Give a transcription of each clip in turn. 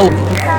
哦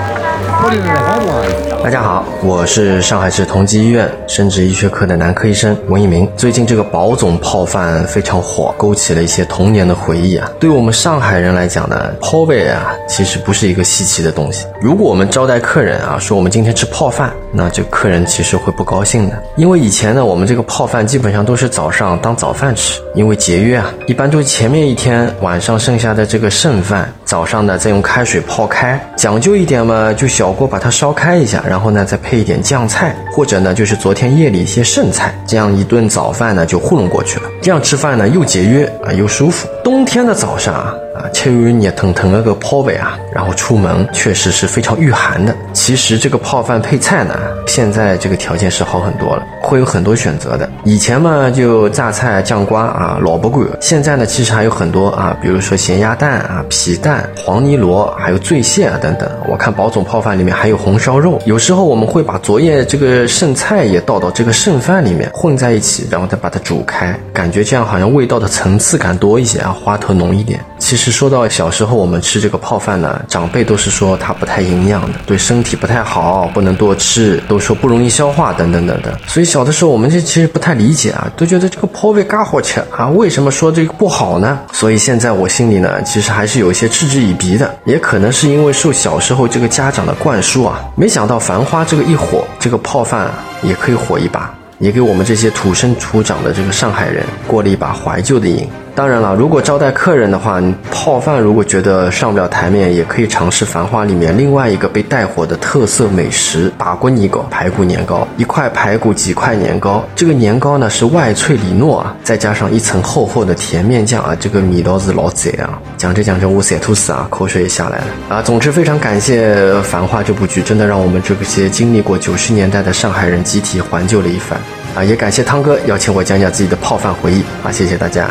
大家好，我是上海市同济医院生殖医学科的男科医生文一鸣。最近这个保总泡饭非常火，勾起了一些童年的回忆啊。对我们上海人来讲呢，泡味啊其实不是一个稀奇的东西。如果我们招待客人啊，说我们今天吃泡饭，那这客人其实会不高兴的，因为以前呢，我们这个泡饭基本上都是早上当早饭吃，因为节约啊，一般都是前面一天晚上剩下的这个剩饭，早上呢再用开水泡开，讲究一点嘛，就小锅把它烧开一下，然后呢再配一点酱菜，或者呢就是昨天夜里一些剩菜，这样一顿早饭呢就糊弄过去了。这样吃饭呢又节约啊又舒服。冬天的早上啊。啊，吃完热腾腾那个泡饭啊，然后出门确实是非常御寒的。其实这个泡饭配菜呢，现在这个条件是好很多了，会有很多选择的。以前嘛就榨菜、酱瓜啊、萝卜干，现在呢其实还有很多啊，比如说咸鸭蛋啊、皮蛋、黄泥螺，还有醉蟹啊等等。我看宝总泡饭里面还有红烧肉。有时候我们会把昨夜这个剩菜也倒到这个剩饭里面混在一起，然后再把它煮开，感觉这样好像味道的层次感多一些啊，花头浓一点。其实说到小时候我们吃这个泡饭呢，长辈都是说它不太营养的，对身体不太好，不能多吃，都说不容易消化等等等等。所以小的时候我们就其实不太理解啊，都觉得这个泡饭嘎好吃啊，为什么说这个不好呢？所以现在我心里呢，其实还是有一些嗤之以鼻的，也可能是因为受小时候这个家长的灌输啊，没想到繁花这个一火，这个泡饭也可以火一把，也给我们这些土生土长的这个上海人过了一把怀旧的瘾。当然了，如果招待客人的话，泡饭如果觉得上不了台面，也可以尝试《繁花》里面另外一个被带火的特色美食——把锅泥糕排骨年糕。一块排骨，几块年糕。这个年糕呢是外脆里糯啊，再加上一层厚厚的甜面酱啊，这个味道是老贼啊！讲着讲着我塞吐司啊，口水也下来了啊！总之非常感谢《繁花》这部剧，真的让我们这些经历过九十年代的上海人集体怀旧了一番啊！也感谢汤哥邀请我讲讲自己的泡饭回忆啊！谢谢大家。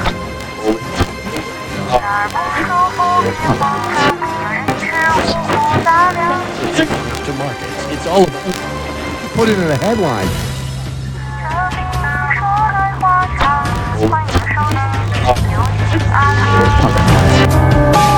To market. It's all about put it in a headline. 如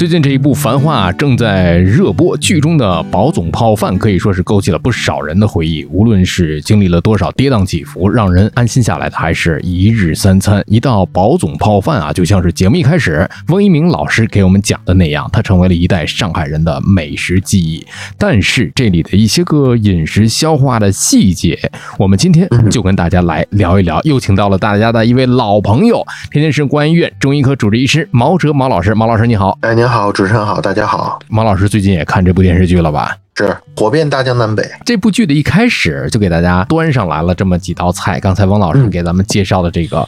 最近这一部《繁花》正在热播，剧中的宝总泡饭可以说是勾起了不少人的回忆。无论是经历了多少跌宕起伏，让人安心下来的，还是一日三餐一道宝总泡饭啊，就像是节目一开始翁一鸣老师给我们讲的那样，它成为了一代上海人的美食记忆。但是这里的一些个饮食消化的细节，我们今天就跟大家来聊一聊。又请到了大家的一位老朋友，天津市公安医院中医科主治医师毛哲毛老师。毛老师你好，哎，您好，主持人好，大家好，马老师最近也看这部电视剧了吧？是火遍大江南北。这部剧的一开始就给大家端上来了这么几道菜。刚才王老师给咱们介绍的这个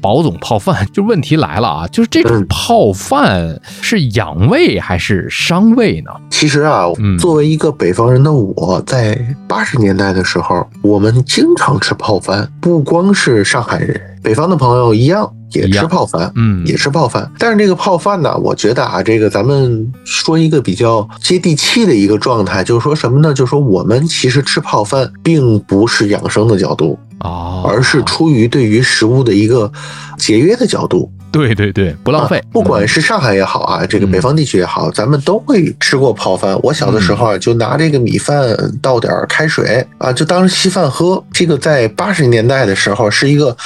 宝总泡饭，就问题来了啊，就是这种泡饭是养胃还是伤胃呢？其实啊，嗯作为一个北方人的我，在八十年代的时候，我们经常吃泡饭，不光是上海人，北方的朋友一样也吃泡饭。嗯，也吃泡饭，但是这个泡饭呢，我觉得啊，这个咱们说一个比较接地气的一个状态，就是说什么呢？就是说我们其实吃泡饭并不是养生的角度，哦，而是出于对于食物的一个节约的角度。对对对，不浪费啊，不管是上海也好啊，这个嗯北方地区也好，咱们都会吃过泡饭。我小的时候啊，就拿这个米饭倒点儿开水啊，就当稀饭喝。这个在八十年代的时候是一个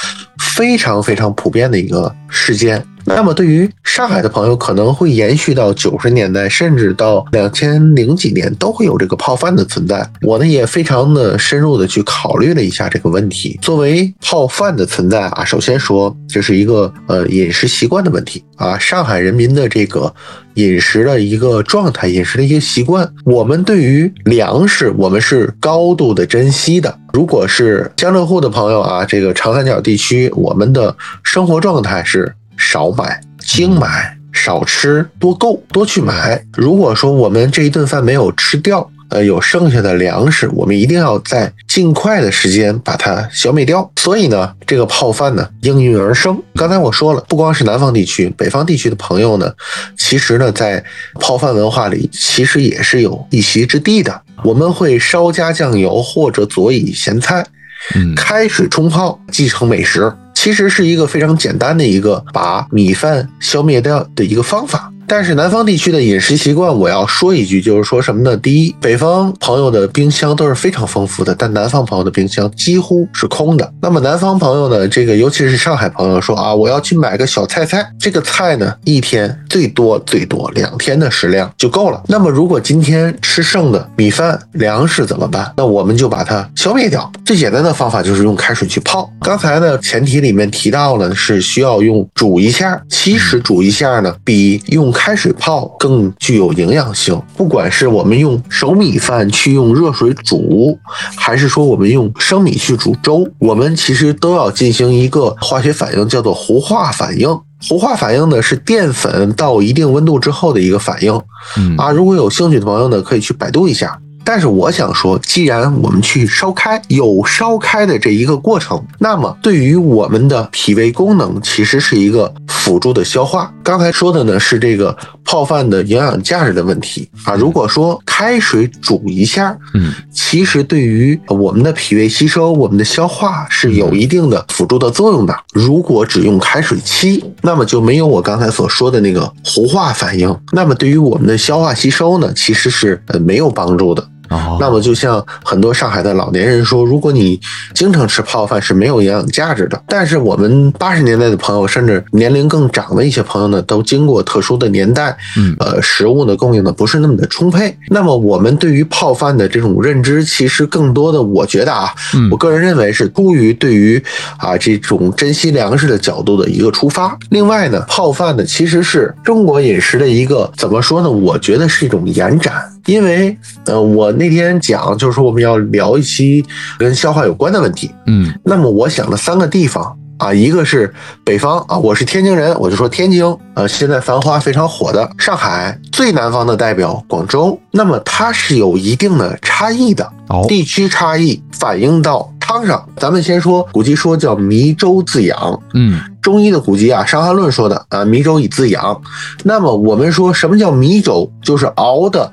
非常非常普遍的一个事件。那么对于上海的朋友，可能会延续到九十年代，甚至到两千零几年都会有这个泡饭的存在。我呢也非常的深入的去考虑了一下这个问题。作为泡饭的存在啊，首先说这是一个呃饮食习惯的问题啊，上海人民的这个饮食的一个状态，饮食的一个习惯，我们对于粮食我们是高度的珍惜的。如果是江浙沪的朋友啊，这个长三角地区，我们的生活状态是少买、精买、少吃、多购、多去买。如果说我们这一顿饭没有吃掉，呃，有剩下的粮食，我们一定要在尽快的时间把它消灭掉。所以呢，这个泡饭呢应运而生。刚才我说了，不光是南方地区，北方地区的朋友呢，其实呢在泡饭文化里，其实也是有一席之地的。我们会稍加酱油或者佐以咸菜，开水冲泡，即成美食。其实是一个非常简单的一个把米饭消灭掉的一个方法。但是南方地区的饮食习惯，我要说一句，就是说什么呢？第一，北方朋友的冰箱都是非常丰富的，但南方朋友的冰箱几乎是空的。那么南方朋友呢，这个尤其是上海朋友说啊，我要去买个小菜菜，这个菜呢，一天最多最多两天的食量就够了。那么如果今天吃剩的米饭粮食怎么办？那我们就把它消灭掉。最简单的方法就是用开水去泡。刚才呢，前提里面提到了是需要用煮一下，其实煮一下呢，比用开水泡更具有营养性。不管是我们用熟米饭去用热水煮，还是说我们用生米去煮粥，我们其实都要进行一个化学反应，叫做糊化反应。糊化反应呢是淀粉到一定温度之后的一个反应嗯啊。如果有兴趣的朋友呢，可以去百度一下。但是我想说，既然我们去烧开，有烧开的这一个过程，那么对于我们的脾胃功能，其实是一个辅助的消化。刚才说的呢是这个泡饭的营养价值的问题啊。如果说开水煮一下，嗯，其实对于我们的脾胃吸收、我们的消化是有一定的辅助的作用的。如果只用开水沏，那么就没有我刚才所说的那个糊化反应，那么对于我们的消化吸收呢，其实是呃没有帮助的。哦，那么就像很多上海的老年人说，如果你经常吃泡饭是没有营养价值的。但是我们八十年代的朋友，甚至年龄更长的一些朋友呢，都经过特殊的年代，嗯呃，食物呢供应的不是那么的充沛。那么我们对于泡饭的这种认知，其实更多的，我觉得啊，嗯我个人认为是出于对于啊这种珍惜粮食的角度的一个出发。另外呢，泡饭呢其实是中国饮食的一个怎么说呢？我觉得是一种延展。因为，呃，我那天讲就是说我们要聊一期跟消化有关的问题，嗯那么我想了三个地方啊，一个是北方啊，我是天津人，我就说天津，呃，现在繁花非常火的上海，最南方的代表广州，那么它是有一定的差异的，哦地区差异反映到汤上。咱们先说古籍说叫迷粥自养，嗯中医的古籍啊，《伤寒论》说的啊，迷粥以自养。那么我们说什么叫迷粥？就是熬的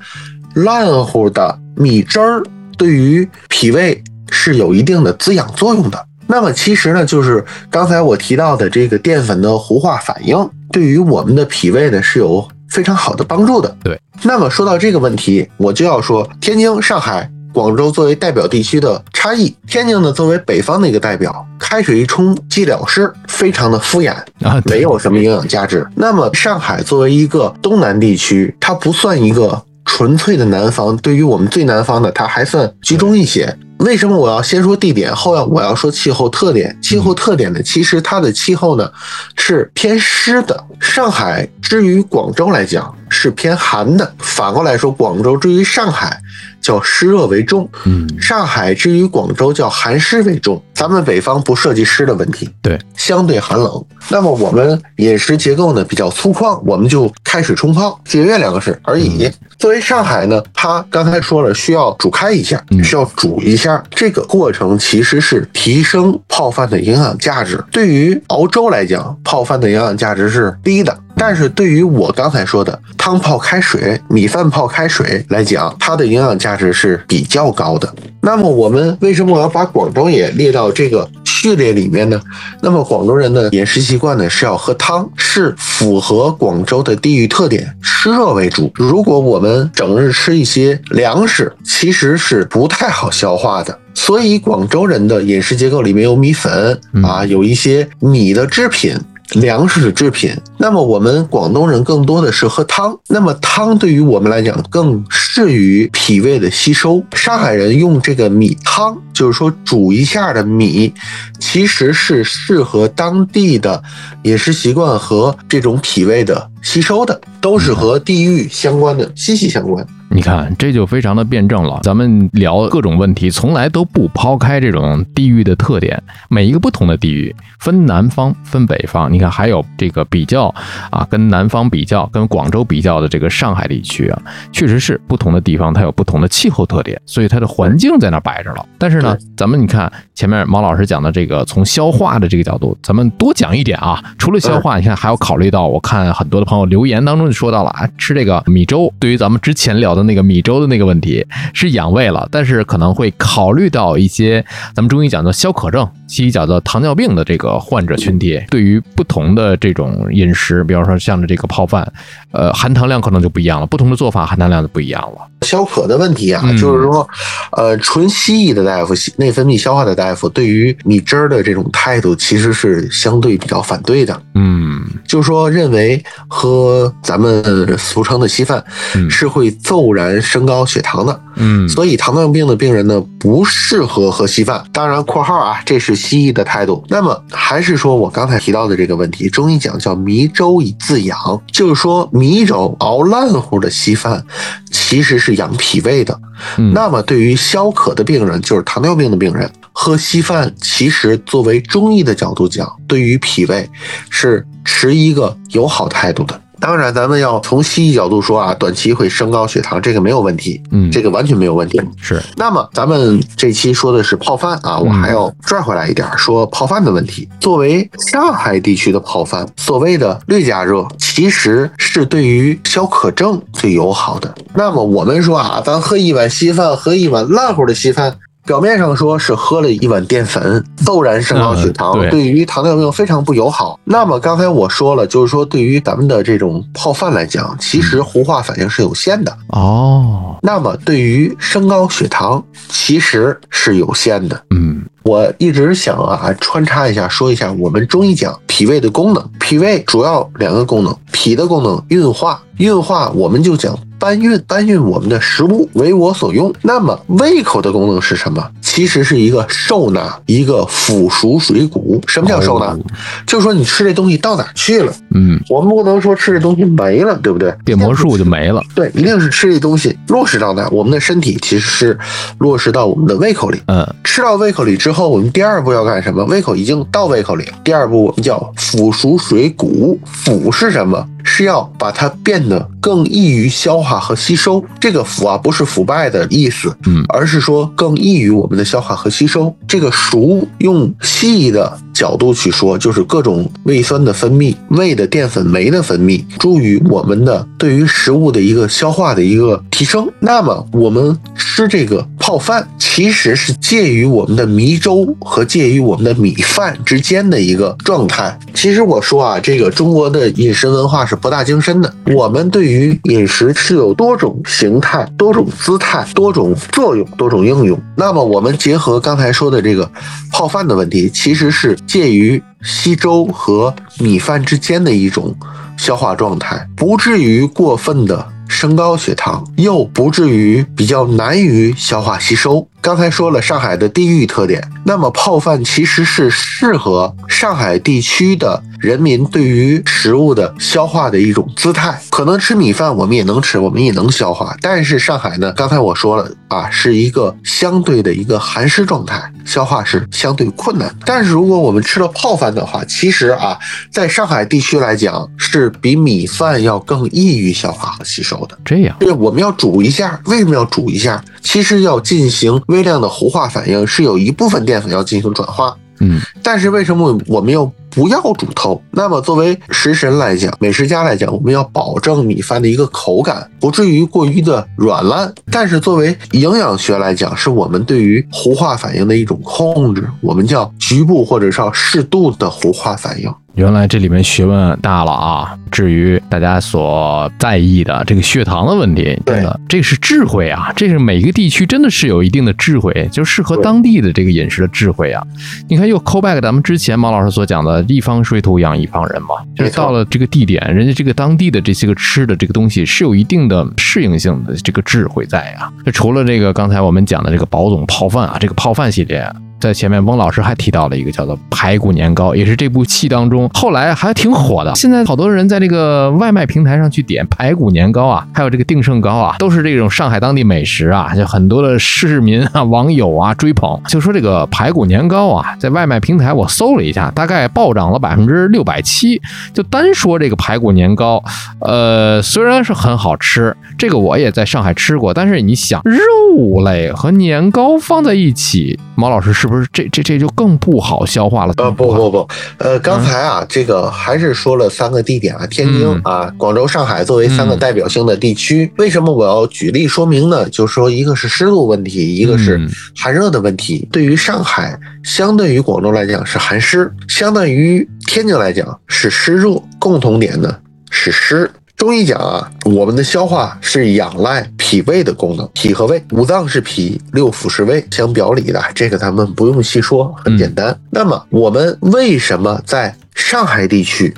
烂乎的米汁儿，对于脾胃是有一定的滋养作用的。那么其实呢，就是刚才我提到的这个淀粉的糊化反应，对于我们的脾胃呢是有非常好的帮助的。对。那么说到这个问题，我就要说天津、上海。广州作为代表地区的差异，天津呢作为北方的一个代表，开水一冲即了事，非常的敷衍，啊，没有什么营养价值。那么上海作为一个东南地区，它不算一个纯粹的南方，对于我们最南方的，它还算集中一些。为什么我要先说地点，后要我要说气候特点？气候特点呢，其实它的气候呢是偏湿的。上海之于广州来讲是偏寒的，反过来说，广州之于上海叫湿热为重，嗯上海之于广州叫寒湿为重。咱们北方不涉及湿的问题，对，相对寒冷。那么我们饮食结构呢比较粗犷，我们就开水冲泡，节约两个事而已。作为上海呢，它刚才说了需要煮开一下，嗯需要煮一下，这个过程其实是提升泡饭的营养价值。对于熬粥来讲，泡饭的营养价值是低的。但是对于我刚才说的汤泡开水、米饭泡开水来讲，它的营养价值是比较高的。那么我们为什么我要把广东也列到这个序列里面呢？那么广东人的饮食习惯呢是要喝汤，是符合广州的地域特点，湿热为主。如果我们整日吃一些粮食，其实是不太好消化的。所以广州人的饮食结构里面有米粉啊，有一些米的制品。粮食制品。那么我们广东人更多的是喝汤，那么汤对于我们来讲更适于脾胃的吸收。上海人用这个米汤，就是说煮一下的米，其实是适合当地的饮食习惯和这种脾胃的吸收的，都是和地域相关的，息息相关。你看，这就非常的辩证了。咱们聊各种问题，从来都不抛开这种地域的特点。每一个不同的地域，分南方，分北方。你看，还有这个比较啊，跟南方比较，跟广州比较的这个上海地区啊，确实是不同的地方，它有不同的气候特点，所以它的环境在那摆着了。但是呢，咱们你看前面毛老师讲的这个，从消化的这个角度，咱们多讲一点啊。除了消化，你看还要考虑到，我看很多的朋友留言当中就说到了啊，吃这个米粥，对于咱们之前聊的那个米粥的那个问题是养胃了，但是可能会考虑到一些咱们中医讲的消渴症，西医讲的糖尿病的这个患者群体，对于不同的这种饮食，比方说像这个泡饭，呃，含糖量可能就不一样了，不同的做法含糖量就不一样了。消渴的问题啊，嗯就是说，呃，纯西医的大夫、内分泌消化的大夫，对于米汁儿的这种态度，其实是相对比较反对的。嗯就是说，认为喝咱们俗称的稀饭嗯是会骤然升高血糖的，嗯所以糖尿病的病人呢不适合喝稀饭。当然（括号啊），这是西医的态度。那么还是说我刚才提到的这个问题，中医讲叫迷粥以自养，就是说米粥熬烂乎的稀饭其实是养脾胃的。嗯那么对于消渴的病人，就是糖尿病的病人，喝稀饭其实作为中医的角度讲，对于脾胃是持一个友好态度的。当然，咱们要从西医角度说啊，短期会升高血糖，这个没有问题，嗯，这个完全没有问题。是那么咱们这期说的是泡饭啊，我还要拽回来一点，说泡饭的问题。作为上海地区的泡饭，所谓的略加热，其实是对于消渴症最友好的。那么我们说啊，咱喝一碗稀饭，喝一碗烂乎的稀饭。表面上说是喝了一碗淀粉，骤然升高血糖，嗯对对于糖尿病非常不友好。那么刚才我说了，就是说对于咱们的这种泡饭来讲，其实糊化反应是有限的。哦，那么对于升高血糖，其实是有限的。嗯我一直想啊，穿插一下说一下我们中医讲脾胃的功能。脾胃主要两个功能，脾的功能运化，运化我们就讲搬运，搬运我们的食物为我所用。那么胃口的功能是什么？其实是一个受纳，一个腐熟水谷。什么叫受纳？哦就是说你吃这东西到哪去了？嗯，我们不能说吃这东西没了，对不对？变魔术就没了。对，一定是吃这东西落实到哪，我们的身体其实是落实到我们的胃口里。嗯吃到胃口里之后，我们第二步要干什么？胃口已经到胃口里了，第二步我们叫腐熟水谷。腐是什么？是要把它变得更易于消化和吸收。这个腐啊，不是腐败的意思，嗯而是说更易于我们的消化和吸收。这个熟，用西医的角度去说，就是各种胃酸的分泌、胃的淀粉酶的分泌，助于我们的对于食物的一个消化的一个提升。那么我们吃这个泡饭，其实是介于我们的米粥和介于我们的米饭之间的一个状态。其实我说啊，这个中国的饮食文化是博大精深的，我们对于饮食是有多种形态、多种姿态、多种作用、多种应用。那么我们结合刚才说的这个泡饭的问题，其实是介于稀粥和米饭之间的一种消化状态，不至于过分的升高血糖，又不至于比较难于消化吸收。刚才说了上海的地域特点，那么泡饭其实是适合上海地区的人民对于食物的消化的一种姿态。可能吃米饭我们也能吃，我们也能消化，但是上海呢，刚才我说了啊，是一个相对的一个寒湿状态，消化是相对困难的。但是如果我们吃了泡饭的话，其实啊，在上海地区来讲，是比米饭要更易于消化和吸收的。这样，对，我们要煮一下，为什么要煮一下？其实要进行微量的糊化反应，是有一部分淀粉要进行转化。嗯但是为什么我们又不要煮透？那么作为食神来讲，美食家来讲，我们要保证米饭的一个口感，不至于过于的软烂。但是作为营养学来讲，是我们对于糊化反应的一种控制，我们叫局部或者叫适度的糊化反应。原来这里面学问大了啊！至于大家所在意的这个血糖的问题，真的这是智慧啊！这是每个地区真的是有一定的智慧，就适合当地的这个饮食的智慧啊！你看，又 call back 咱们之前毛老师所讲的“一方水土养一方人”嘛，就是到了这个地点，人家这个当地的这些个吃的这个东西是有一定的适应性的这个智慧在啊。这除了这个刚才我们讲的这个宝总泡饭啊，这个泡饭系列。在前面，翁老师还提到了一个叫做排骨年糕，也是这部戏当中后来还挺火的。现在好多人在这个外卖平台上去点排骨年糕啊，还有这个定胜糕啊，都是这种上海当地美食啊，就很多的市民啊、网友啊追捧。就说这个排骨年糕啊，在外卖平台我搜了一下，大概暴涨了百分之六百七。就单说这个排骨年糕，呃，虽然是很好吃，这个我也在上海吃过，但是你想肉类和年糕放在一起，毛老师是不是这这这就更不好消化了？呃，不不不，呃，刚才啊，这个还是说了三个地点啊，天津嗯啊、广州、上海作为三个嗯代表性的地区。为什么我要举例说明呢？就是说，一个是湿度问题，一个是嗯寒热的问题。对于上海，相对于广州来讲是寒湿，相对于天津来讲是湿热，共同点呢是湿。中医讲啊，我们的消化是仰赖脾胃的功能，脾和胃，五脏是脾，六腑是胃，相表里的，这个咱们不用细说，很简单。那么我们为什么在上海地区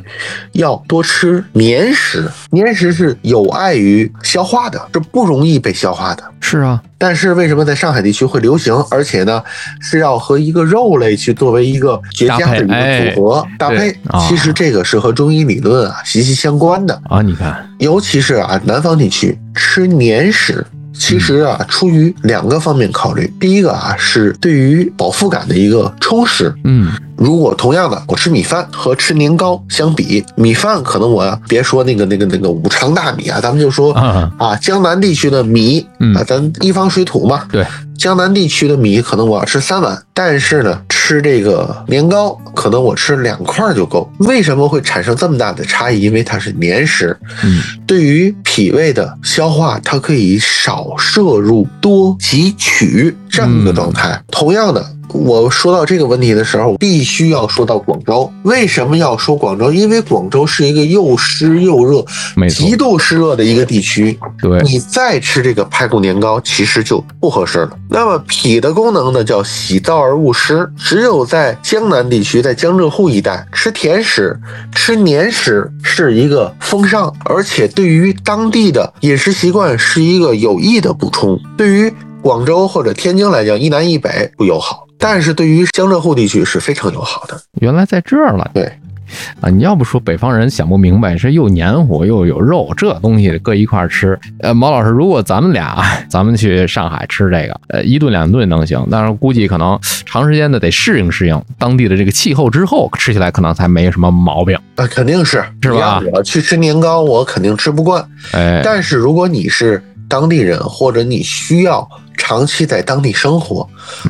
要多吃黏食？黏食是有碍于消化的，是不容易被消化的。是啊，但是为什么在上海地区会流行，而且呢是要和一个肉类去作为一个绝佳的一个组合搭配其实这个是和中医理论啊息息相关的。啊，你看，尤其是啊，南方地区吃黏食，其实啊，出于两个方面考虑。第一个啊，是对于饱腹感的一个充实。嗯，如果同样的，我吃米饭和吃年糕相比，米饭可能我别说那个那个那个五常大米啊，咱们就说啊，江南地区的米啊，咱一方水土嘛，对，江南地区的米可能我要吃三碗，但是呢，吃这个年糕可能我吃两块就够。为什么会产生这么大的差异？因为它是黏食，嗯，对于脾胃的消化，它可以少摄入多汲取这样一个状态。同样的。我说到这个问题的时候，必须要说到广州。为什么要说广州？因为广州是一个又湿又热、极，度湿热的一个地区。对，你再吃这个排骨年糕，其实就不合适了。那么脾的功能呢，叫喜燥而恶湿。只有在江南地区，在江浙沪一带吃甜食、吃黏食是一个风尚，而且对于当地的饮食习惯是一个有益的补充。对于广州或者天津来讲，一南一北不友好，但是对于江浙沪地区是非常友好的。原来在这儿了。对，啊，你要不说北方人想不明白，是又黏糊又有肉，这东西搁一块儿吃。呃，毛老师，如果咱们俩咱们去上海吃这个，呃，一顿两顿能行，但是估计可能长时间的得适应适应当地的这个气候之后，吃起来可能才没什么毛病。那肯定是是吧我去吃年糕，我肯定吃不惯。哎，但是如果你是当地人，或者你需要长期在当地生活，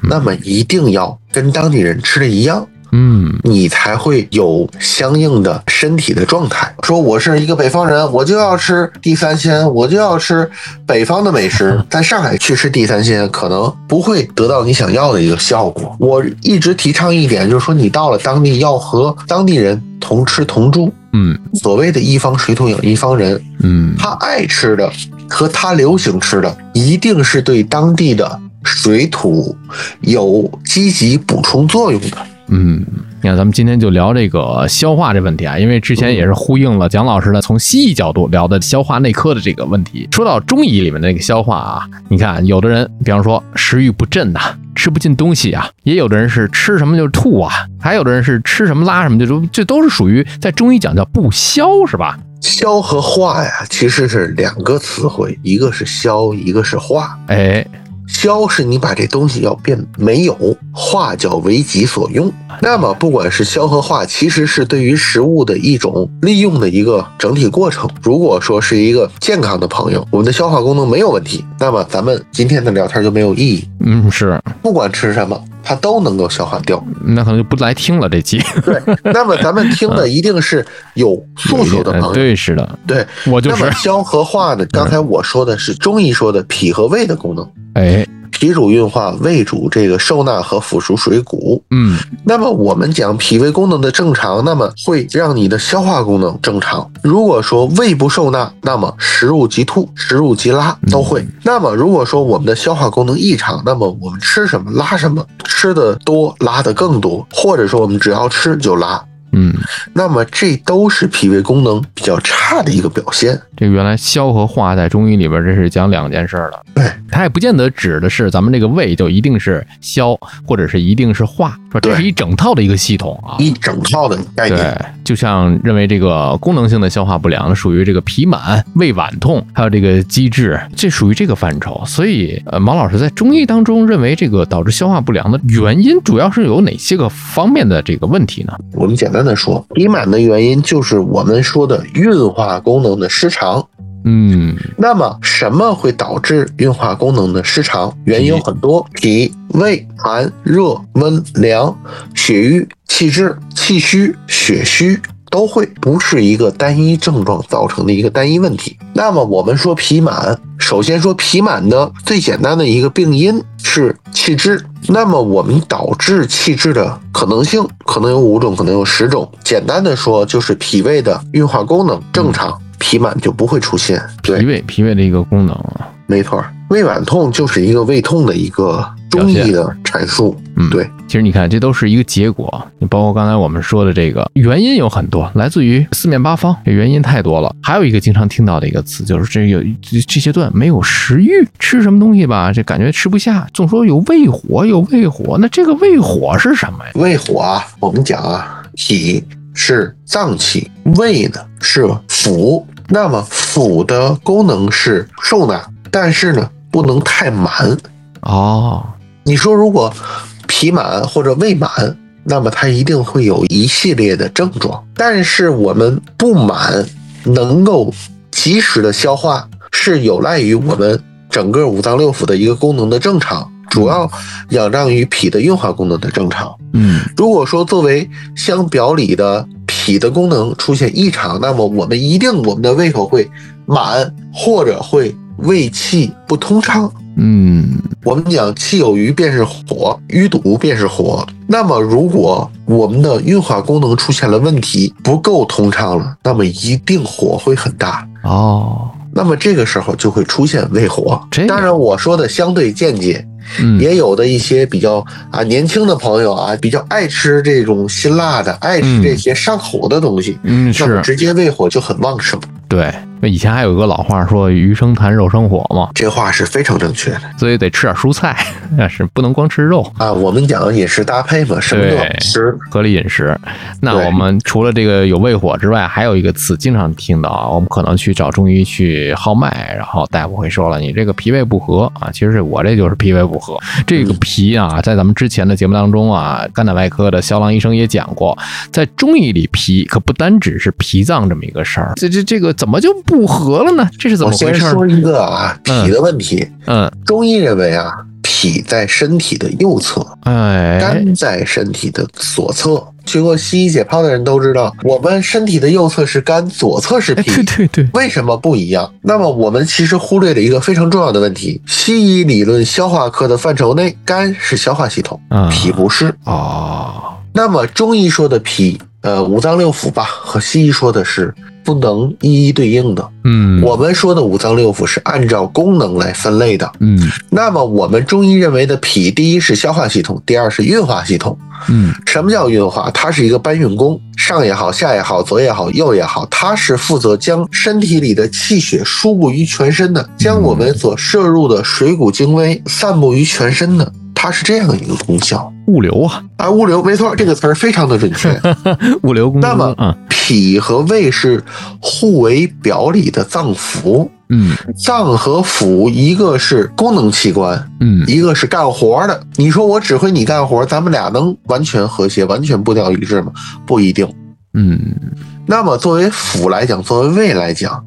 那么一定要跟当地人吃的一样，嗯，你才会有相应的身体的状态。说我是一个北方人，我就要吃地三鲜，我就要吃北方的美食，在上海去吃地三鲜，可能不会得到你想要的一个效果。我一直提倡一点，就是说你到了当地要和当地人同吃同住。嗯。所谓的一方水土养一方人，嗯，他爱吃的和他流行吃的，一定是对当地的水土有积极补充作用的。嗯，你看，咱们今天就聊这个消化这问题啊，因为之前也是呼应了蒋老师的从西医角度聊的消化内科的这个问题。说到中医里面的那个消化啊，你看，有的人比方说食欲不振呐、吃不进东西啊，也有的人是吃什么就是吐啊，还有的人是吃什么拉什么，就都这都是属于在中医讲叫不消，是吧？消和化呀，其实是两个词汇，一个是消，一个是化。哎，消是你把这东西要变没有，化叫为己所用。那么不管是消和化，其实是对于食物的一种利用的一个整体过程。如果说是一个健康的朋友，我们的消化功能没有问题，那么咱们今天的聊天就没有意义。嗯，是，不管吃什么，它都能够消化掉。那可能就不来听了这期。对，那么咱们听的一定是有诉求的朋友。哎对，是的，对，我就是那么，消和化呢？刚才我说的是中医说的脾和胃的功能。哎，脾主运化，胃主这个受纳和腐熟水谷。嗯那么我们讲脾胃功能的正常，那么会让你的消化功能正常。如果说胃不受纳，那么食入即吐、食入即拉都会。那么如果说我们的消化功能异常，那么我们吃什么拉什么，吃的多拉的更多，或者说我们只要吃就拉。嗯，那么这都是脾胃功能比较差的一个表现。这原来消和化在中医里边这是讲两件事儿的。对，它也不见得指的是咱们这个胃就一定是消，或者是一定是化，说这是一整套的一个系统啊。一整套的概念对，，就像认为这个功能性的消化不良属于这个脾满、胃脘痛，还有这个积滞，这属于这个范畴。所以，呃，毛老师在中医当中认为这个导致消化不良的原因，主要是有哪些个方面的这个问题呢？我们简单的说，脾满的原因就是我们说的运化功能的失常。嗯那么，什么会导致运化功能的失常？原因有很多：脾、胃、寒、热、温、凉、血瘀、气滞、气虚、血虚。都会不是一个单一症状造成的一个单一问题。那么我们说脾满，首先说脾满的最简单的一个病因是气滞。那么我们导致气滞的可能性可能有五种，可能有十种。简单的说，就是脾胃的运化功能正常，脾满就不会出现。对脾，胃脾胃的一个功能啊，没错儿，胃脘痛就是一个胃痛的一个中医的阐述。嗯，对，其实你看，这都是一个结果。你包括刚才我们说的这个原因有很多，来自于四面八方，这原因太多了。还有一个经常听到的一个词，就是这有这这些段没有食欲，吃什么东西吧，这感觉吃不下，总说有胃火，有胃火，那这个胃火是什么呀？胃火啊，我们讲啊，脾是脏器，胃呢是腑。那么腑的功能是受纳，但是呢不能太满。哦，你说如果脾满或者胃满，那么它一定会有一系列的症状。但是我们不满能够及时的消化，是有赖于我们整个五脏六腑的一个功能的正常，主要仰仗于脾的运化功能的正常。嗯如果说作为相表里的脾的功能出现异常，那么我们一定我们的胃口会满，或者会胃气不通畅。嗯我们讲气有余便是火，淤堵便是火。那么如果我们的运化功能出现了问题，不够通畅了，那么一定火会很大。哦，那么这个时候就会出现胃火这。当然，我说的相对间接，嗯也有的一些比较啊年轻的朋友啊，比较爱吃这种辛辣的，爱吃这些上火的东西，嗯是直接胃火就很旺盛。对。以前还有一个老话说“鱼生痰，肉生火”嘛，这话是非常正确的所以得吃点蔬菜，但是不能光吃肉。啊。我们讲饮食搭配嘛，什么都要吃。合理饮食。那我们除了这个有胃火之外，还有一个词经常听到啊，我们可能去找中医去号脉，然后大夫会说了，你这个脾胃不和啊。其实我这就是脾胃不和。这个脾啊，在咱们之前的节目当中啊，肝胆外科的肖郎医生也讲过，在中医里脾可不单只是脾脏这么一个事儿，这这这个怎么就不和了呢？这是怎么回事儿？先说一个啊，嗯脾的问题。嗯，中医认为啊，脾在身体的右侧，哎，肝在身体的左侧。学过西医解剖的人都知道，我们身体的右侧是肝，左侧是哎，脾。对对对，为什么不一样？那么我们其实忽略了一个非常重要的问题：西医理论消化科的范畴内，肝是消化系统，啊脾不是。哦，那么中医说的脾，呃，五脏六腑吧，和西医说的是不能一一对应的。嗯，我们说的五脏六腑是按照功能来分类的。嗯那么我们中医认为的脾，第一是消化系统，第二是运化系统。嗯什么叫运化？它是一个搬运工，上也好，下也好，左也好，右也好，它是负责将身体里的气血输布于全身的，将我们所摄入的水谷精微散布于全身的，它是这样一个功效。物流啊，啊，物流没错，这个词儿非常的准确。物流公司。那么嗯脾和胃是互为表里的脏腑，嗯脏和腑一个是功能器官，嗯一个是干活的。你说我指挥你干活，咱们俩能完全和谐、完全步调一致吗？不一定。嗯那么作为腑来讲，作为胃来讲，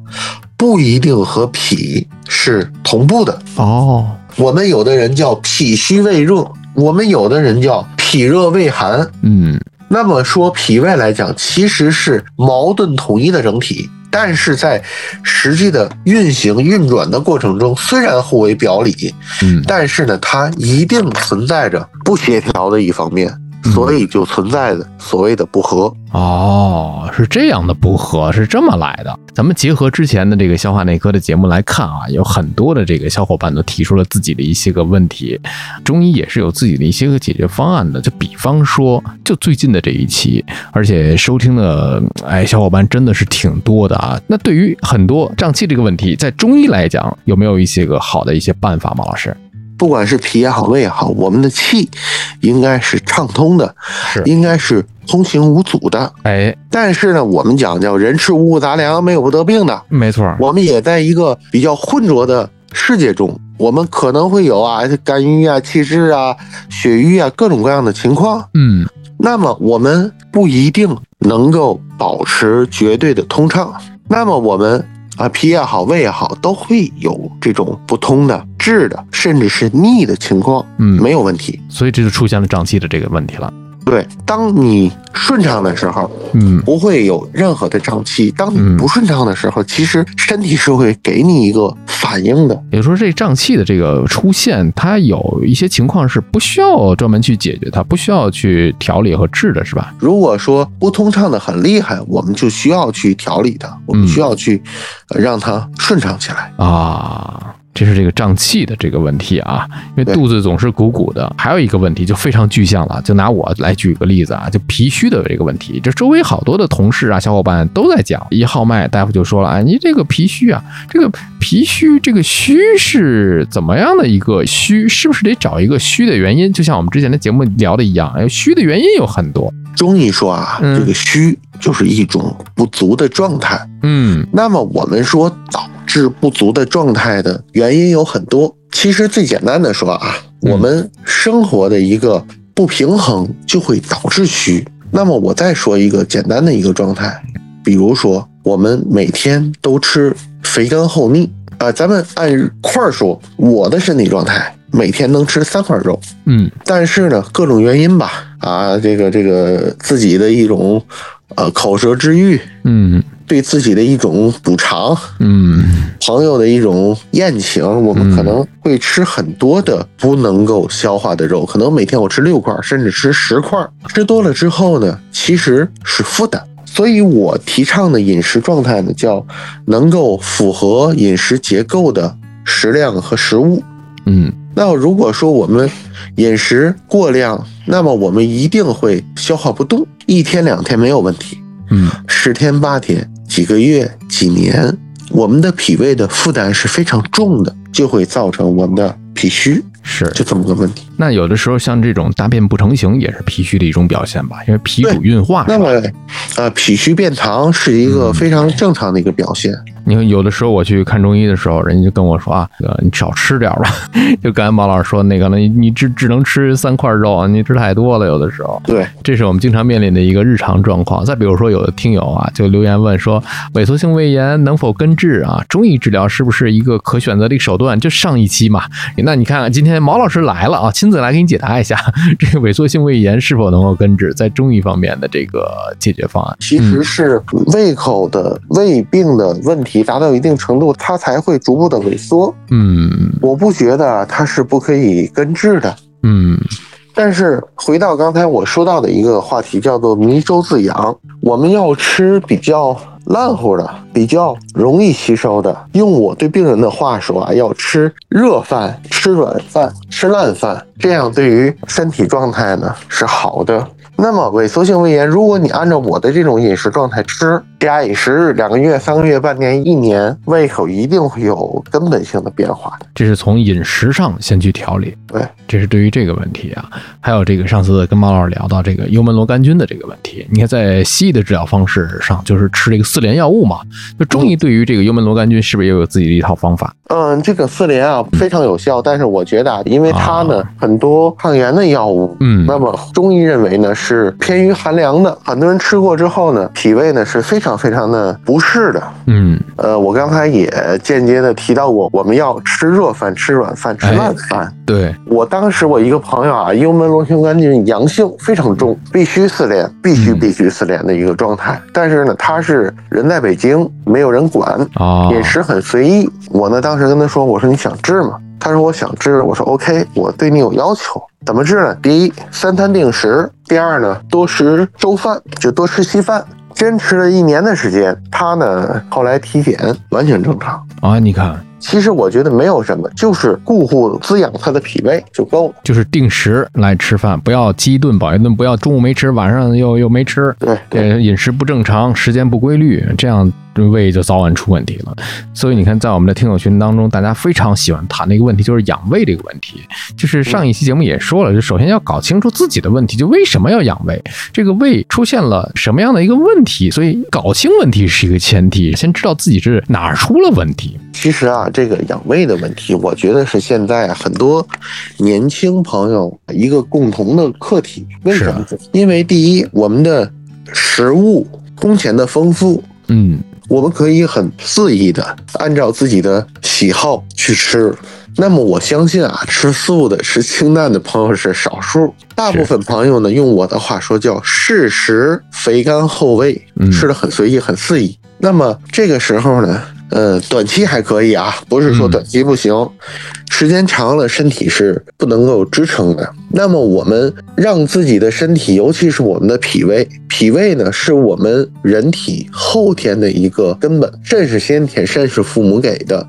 不一定和脾是同步的。哦我们有的人叫脾虚胃热，我们有的人叫脾热胃寒。嗯那么说脾胃来讲，其实是矛盾统一的整体。但是在实际的运行运转的过程中，虽然互为表里，嗯但是呢，它一定存在着不协调的一方面，所以就存在的所谓的不和。哦，是这样的不和，是这么来的。咱们结合之前的这个消化内科的节目来看啊，有很多的这个小伙伴都提出了自己的一些个问题，中医也是有自己的一些个解决方案的。就比方说，就最近的这一期，而且收听的哎小伙伴真的是挺多的啊。那对于很多胀气这个问题，在中医来讲，有没有一些个好的一些办法，吗老师？不管是脾也好，胃也好，我们的气应该是畅通的，是应该是通行无阻的。哎，但是呢，我们讲叫人吃五谷杂粮，没有不得病的。没错，我们也在一个比较浑浊的世界中，我们可能会有啊肝郁啊、气滞啊、血瘀啊各种各样的情况。嗯那么我们不一定能够保持绝对的通畅。那么我们啊脾也好，胃也好，都会有这种不通的、滞的，甚至是逆的情况，嗯，没有问题。所以这就出现了胀气的这个问题了。对，当你顺畅的时候，嗯不会有任何的胀气；当嗯你不顺畅的时候，其实身体是会给你一个反应的。也就是说，这胀气的这个出现，它有一些情况是不需要专门去解决它，不需要去调理和治的，是吧？如果说不通畅的很厉害，我们就需要去调理它，我们需要去呃让它顺畅起来。啊，这是这个胀气的这个问题啊，因为肚子总是鼓鼓的。还有一个问题就非常具象了，就拿我来举个例子啊，就脾虚的这个问题，这周围好多的同事啊、小伙伴都在讲，一号脉大夫就说了，啊，你这个脾虚啊，这个脾虚这个虚是怎么样的一个虚？是不是得找一个虚的原因？就像我们之前的节目聊的一样，哎，虚的原因有很多。中医说啊，嗯这个虚就是一种不足的状态。嗯那么我们说导致不足的状态的原因有很多。其实最简单的说啊，嗯我们生活的一个不平衡就会导致虚。那么我再说一个简单的一个状态，比如说我们每天都吃肥甘厚腻啊、咱们按块儿说，我的身体状态每天能吃三块肉，嗯但是呢，各种原因吧，啊，这个这个自己的一种呃口舌之欲，嗯对自己的一种补偿，嗯朋友的一种宴请，我们嗯可能会吃很多的不能够消化的肉，可能每天我吃六块，甚至吃十块，吃多了之后呢，其实是负担。所以我提倡的饮食状态呢，叫能够符合饮食结构的食量和食物。嗯那如果说我们饮食过量，那么我们一定会消化不动，一天两天没有问题，嗯十天八天、几个月、几年，我们的脾胃的负担是非常重的，就会造成我们的脾虚，是。就这么个问题。那有的时候像这种大便不成形，也是脾虚的一种表现吧？因为脾主运化。那么，呃，脾虚便溏是一个非常正常的一个表现。你看，有的时候我去看中医的时候，人家就跟我说啊，这个你少吃点儿吧。就刚才马老师说那个，你你只只能吃三块肉啊，你吃太多了。有的时候，对，这是我们经常面临的一个日常状况。再比如说，有的听友啊就留言问说，萎缩性胃炎能否根治啊？中医治疗是不是一个可选择的一个手段？就上一期嘛，那你看看今天毛老师来了啊，亲自来给你解答一下这个萎缩性胃炎是否能够根治，在中医方面的这个解决方案。其实是胃口的胃病的问题达到一定程度，它才会逐步的萎缩。嗯我不觉得它是不可以根治的。嗯但是回到刚才我说到的一个话题，叫做迷周自养。我们要吃比较烂乎的、比较容易吸收的。用我对病人的话说啊，要吃热饭、吃软饭、吃烂饭，这样对于身体状态呢是好的。那么萎缩性胃炎，如果你按照我的这种饮食状态吃，假以时日，两个月、三个月、半年、一年，胃口一定会有根本性的变化的。这是从饮食上先去调理，对，这是对于这个问题啊。还有这个上次跟毛老师聊到这个幽门螺杆菌的这个问题，你看在西医的治疗方式上，就是吃这个四联药物嘛。就中医对于这个幽门螺杆菌是不是也有自己的一套方法？嗯，这个四联啊非常有效，但是我觉得啊，因为它呢、很多抗炎的药物，嗯那么中医认为呢是偏于寒凉的，很多人吃过之后呢，脾胃呢是非常非常的不适的。嗯，呃，我刚才也间接的提到过，我们要吃热饭、吃软饭、吃烂饭。对，我当时我一个朋友啊，幽门螺旋杆菌阳性非常重，必须四联，必须嗯必须四联的一个状态。但是呢，他是人在北京，没有人管，啊，饮食很随意。我呢，当时跟他说，我说你想治吗？他说我想治，我说 OK，我对你有要求。怎么治呢？第一，三餐定时；第二呢，多食粥饭，就多吃稀饭。坚持了一年的时间，他呢后来体检完全正常。啊，你看，其实我觉得没有什么，就是顾护滋养他的脾胃就够了。就是定时来吃饭，不要饥一顿饱一顿，不要中午没吃，晚上又又没吃，对对，呃，饮食不正常，时间不规律，这样胃就早晚出问题了。所以你看，在我们的听友群当中，大家非常喜欢谈的一个问题就是养胃这个问题。就是上一期节目也说了，就首先要搞清楚自己的问题，就为什么要养胃，这个胃出现了什么样的一个问题，所以搞清问题是一个前提，先知道自己是哪儿出了问题。其实啊，这个养胃的问题，我觉得是现在啊很多年轻朋友一个共同的课题。为什么？因为第一，我们的食物空前的丰富，嗯，我们可以很肆意的按照自己的喜好去吃。那么我相信啊，吃素的、吃清淡的朋友是少数，大部分朋友呢，用我的话说叫适时肥甘厚味嗯，吃的很随意、很肆意。那么这个时候呢，呃，短期还可以啊，不是说嗯短期不行，时间长了身体是不能够支撑的。那么我们让自己的身体，尤其是我们的脾胃，脾胃呢是我们人体后天的一个根本，肾是先天，肾是父母给的，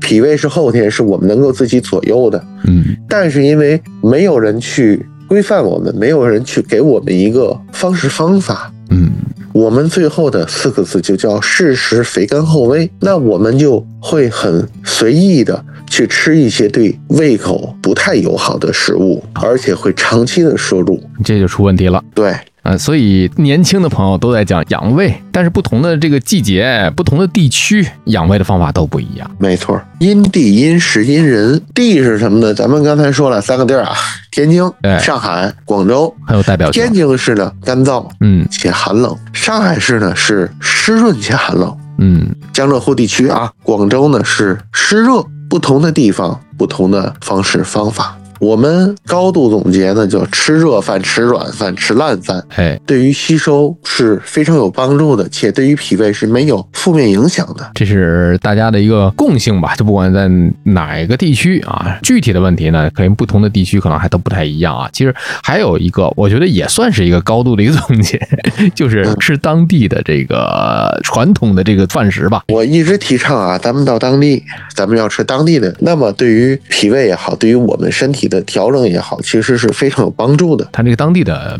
脾胃是后天，是我们能够自己左右的。嗯，但是因为没有人去规范我们，没有人去给我们一个方式方法，嗯，我们最后的四个字就叫适时肥甘厚味。那我们就会很随意的去吃一些对胃口不太友好的食物，而且会长期的摄入。这就出问题了。对，啊，所以年轻的朋友都在讲养胃，但是不同的这个季节、不同的地区养胃的方法都不一样。没错，因地因时因人。地是什么呢？咱们刚才说了三个地儿啊，天津哎、上海、广州。很有代表性天。津市呢干燥嗯且寒冷，上海市呢是湿润且寒冷。嗯，江浙沪地区啊，广州呢是湿热，不同的地方不同的方式方法。我们高度总结呢，叫吃热饭、吃软饭、吃烂饭，哎，对于吸收是非常有帮助的，且对于脾胃是没有负面影响的。这是大家的一个共性吧？就不管在哪个地区啊，具体的问题呢，可能不同的地区可能还都不太一样啊。其实还有一个，我觉得也算是一个高度的一个总结，就是吃当地的这个传统的这个饭食吧。我一直提倡啊，咱们到当地，咱们要吃当地的。那么对于脾胃也好，对于我们身体的调整也好，其实是非常有帮助的。他这个当地的。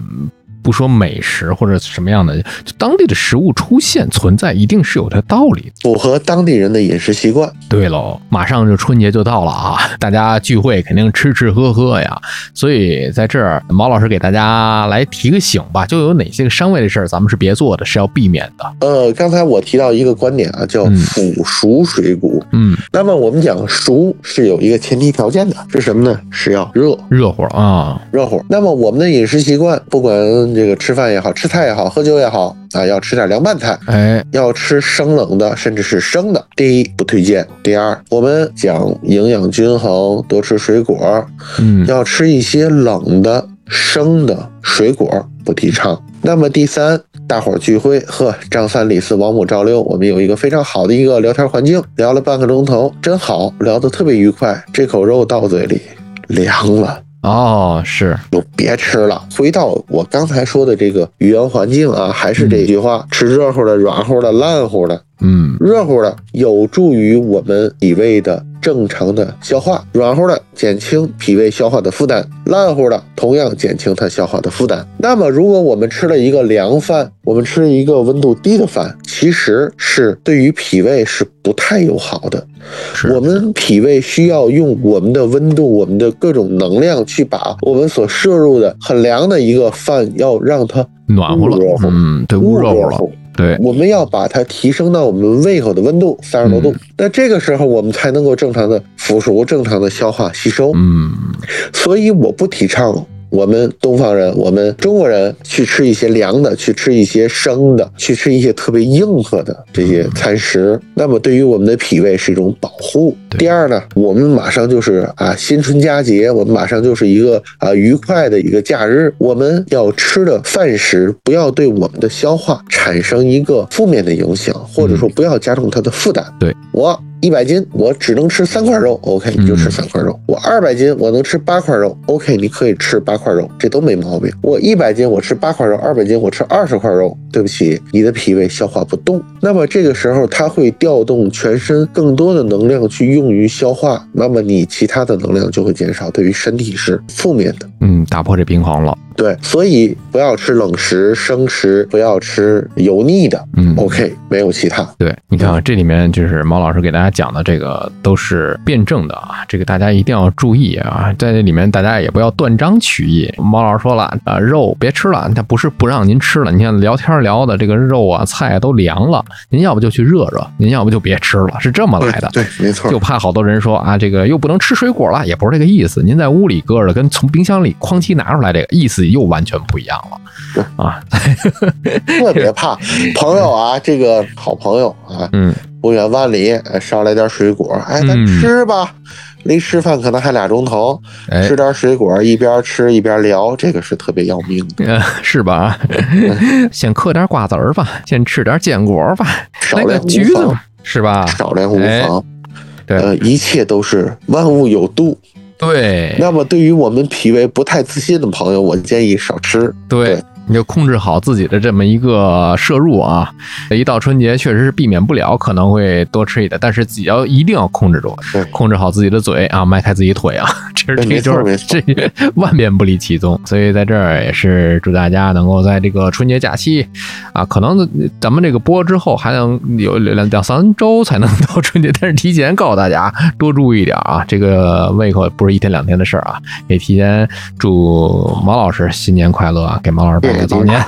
嗯不说美食或者什么样的，就当地的食物出现存在，一定是有它道理的。符合当地人的饮食习惯。对喽，马上就春节就到了啊，大家聚会肯定吃吃喝喝呀。所以在这儿，毛老师给大家来提个醒吧，就有哪些个伤胃的事儿，咱们是别做的，是要避免的。呃，刚才我提到一个观点啊，叫嗯腐熟水谷。嗯，那么我们讲熟是有一个前提条件的，是什么呢？是要热热乎啊，热乎。那么我们的饮食习惯，不管这个吃饭也好，吃菜也好，喝酒也好啊，要吃点凉拌菜，哎，要吃生冷的，甚至是生的。第一不推荐，第二我们讲营养均衡，多吃水果，嗯，要吃一些冷的、生的水果，不提倡。那么第三，大伙儿聚会，呵，张三李四王五赵六，我们有一个非常好的一个聊天环境，聊了半个钟头，真好，聊得特别愉快。这口肉到嘴里凉了。哦，是，就别吃了。回到我刚才说的这个语言环境啊，还是这句话：吃热乎的、软乎的、烂乎的。嗯，热乎的有助于我们脾胃的正常的消化，软乎的减轻脾胃消化的负担，烂乎的同样减轻它消化的负担。那么，如果我们吃了一个凉饭，我们吃一个温度低的饭，其实是对于脾胃是不太友好的。我们脾胃需要用我们的温度、我们的各种能量去把我们所摄入的很凉的一个饭，要让它暖和了嗯，对，捂热乎了，对，我们要把它提升到我们胃口的温度三十多度，嗯。那这个时候我们才能够正常的腐熟、正常的消化吸收。嗯，所以我不提倡我们东方人，我们中国人去吃一些凉的，去吃一些生的，去吃一些特别硬核的这些餐食，那么对于我们的脾胃是一种保护。第二呢，我们马上就是啊新春佳节，我们马上就是一个啊愉快的一个假日，我们要吃的饭食不要对我们的消化产生一个负面的影响，或者说不要加重它的负担。对我。一百斤，我只能吃三块肉，OK，你就吃三块肉。我二百斤，我能吃八块肉，OK，你可以吃八块肉，这都没毛病。我一百斤，我吃八块肉；二百斤，我吃二十块肉。对不起，你的脾胃消化不动，那么这个时候它会调动全身更多的能量去用于消化，那么你其他的能量就会减少，对于身体是负面的。嗯，打破这平衡了。对，所以不要吃冷食、生食，不要吃油腻的。嗯，OK，没有其他。对，你看啊，这里面就是毛老师给大家讲的这个都是辩证的啊，这个大家一定要注意啊，在这里面大家也不要断章取义。毛老师说了啊，肉别吃了，他不是不让您吃了，你看聊天聊的这个肉啊菜啊都凉了，您要不就去热热，您要不就别吃了，是这么来的。对，没错。就怕好多人说啊，这个又不能吃水果了，也不是这个意思。您在屋里搁着，跟从冰箱里哐叽拿出来，这个意思又完全不一样了啊。特别怕朋友啊，这个好朋友啊，嗯，不远万里呃捎来点水果，哎，咱吃吧。离吃饭可能还俩钟头，哎吃点水果，一边吃一边聊，这个是特别要命的。呃，是吧？先嗑点瓜子儿吧，先吃点坚果吧，少量无妨橘子，是吧？少量无哎妨。对呃，一切都是万物有度。对那么，对于我们脾胃不太自信的朋友，我建议少吃。对对，你就控制好自己的这么一个摄入啊。一到春节，确实是避免不了可能会多吃一点，但是只要一定要控制住对，控制好自己的嘴啊，迈开自己腿啊，这是对这就是这 万变不离其宗。所以在这儿也是祝大家能够在这个春节假期啊，可能咱们这个播之后还能有两两三周才能到春节，但是提前告诉大家 多注意一点啊，这个胃口不是一天两天的事儿啊，也提前祝毛老师新年快乐啊，给毛老师拜个早年。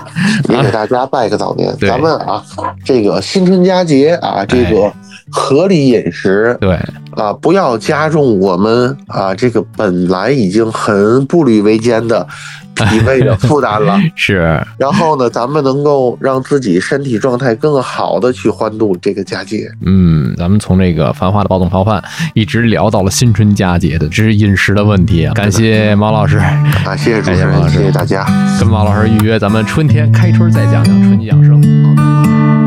也给大家拜个早年。对咱们啊，这个新春佳节啊，这个哎合理饮食对，啊，不要加重我们啊这个本来已经很步履维艰的脾胃的负担了。是，然后呢，咱们能够让自己身体状态更好的去欢度这个佳节。嗯，咱们从这个繁华的暴动泡饭一直聊到了新春佳节的，这是饮食的问题啊。感谢毛老师，啊，谢谢主持人，谢谢大家。跟毛老师预约，咱们春天开春再讲讲春季养生。好的。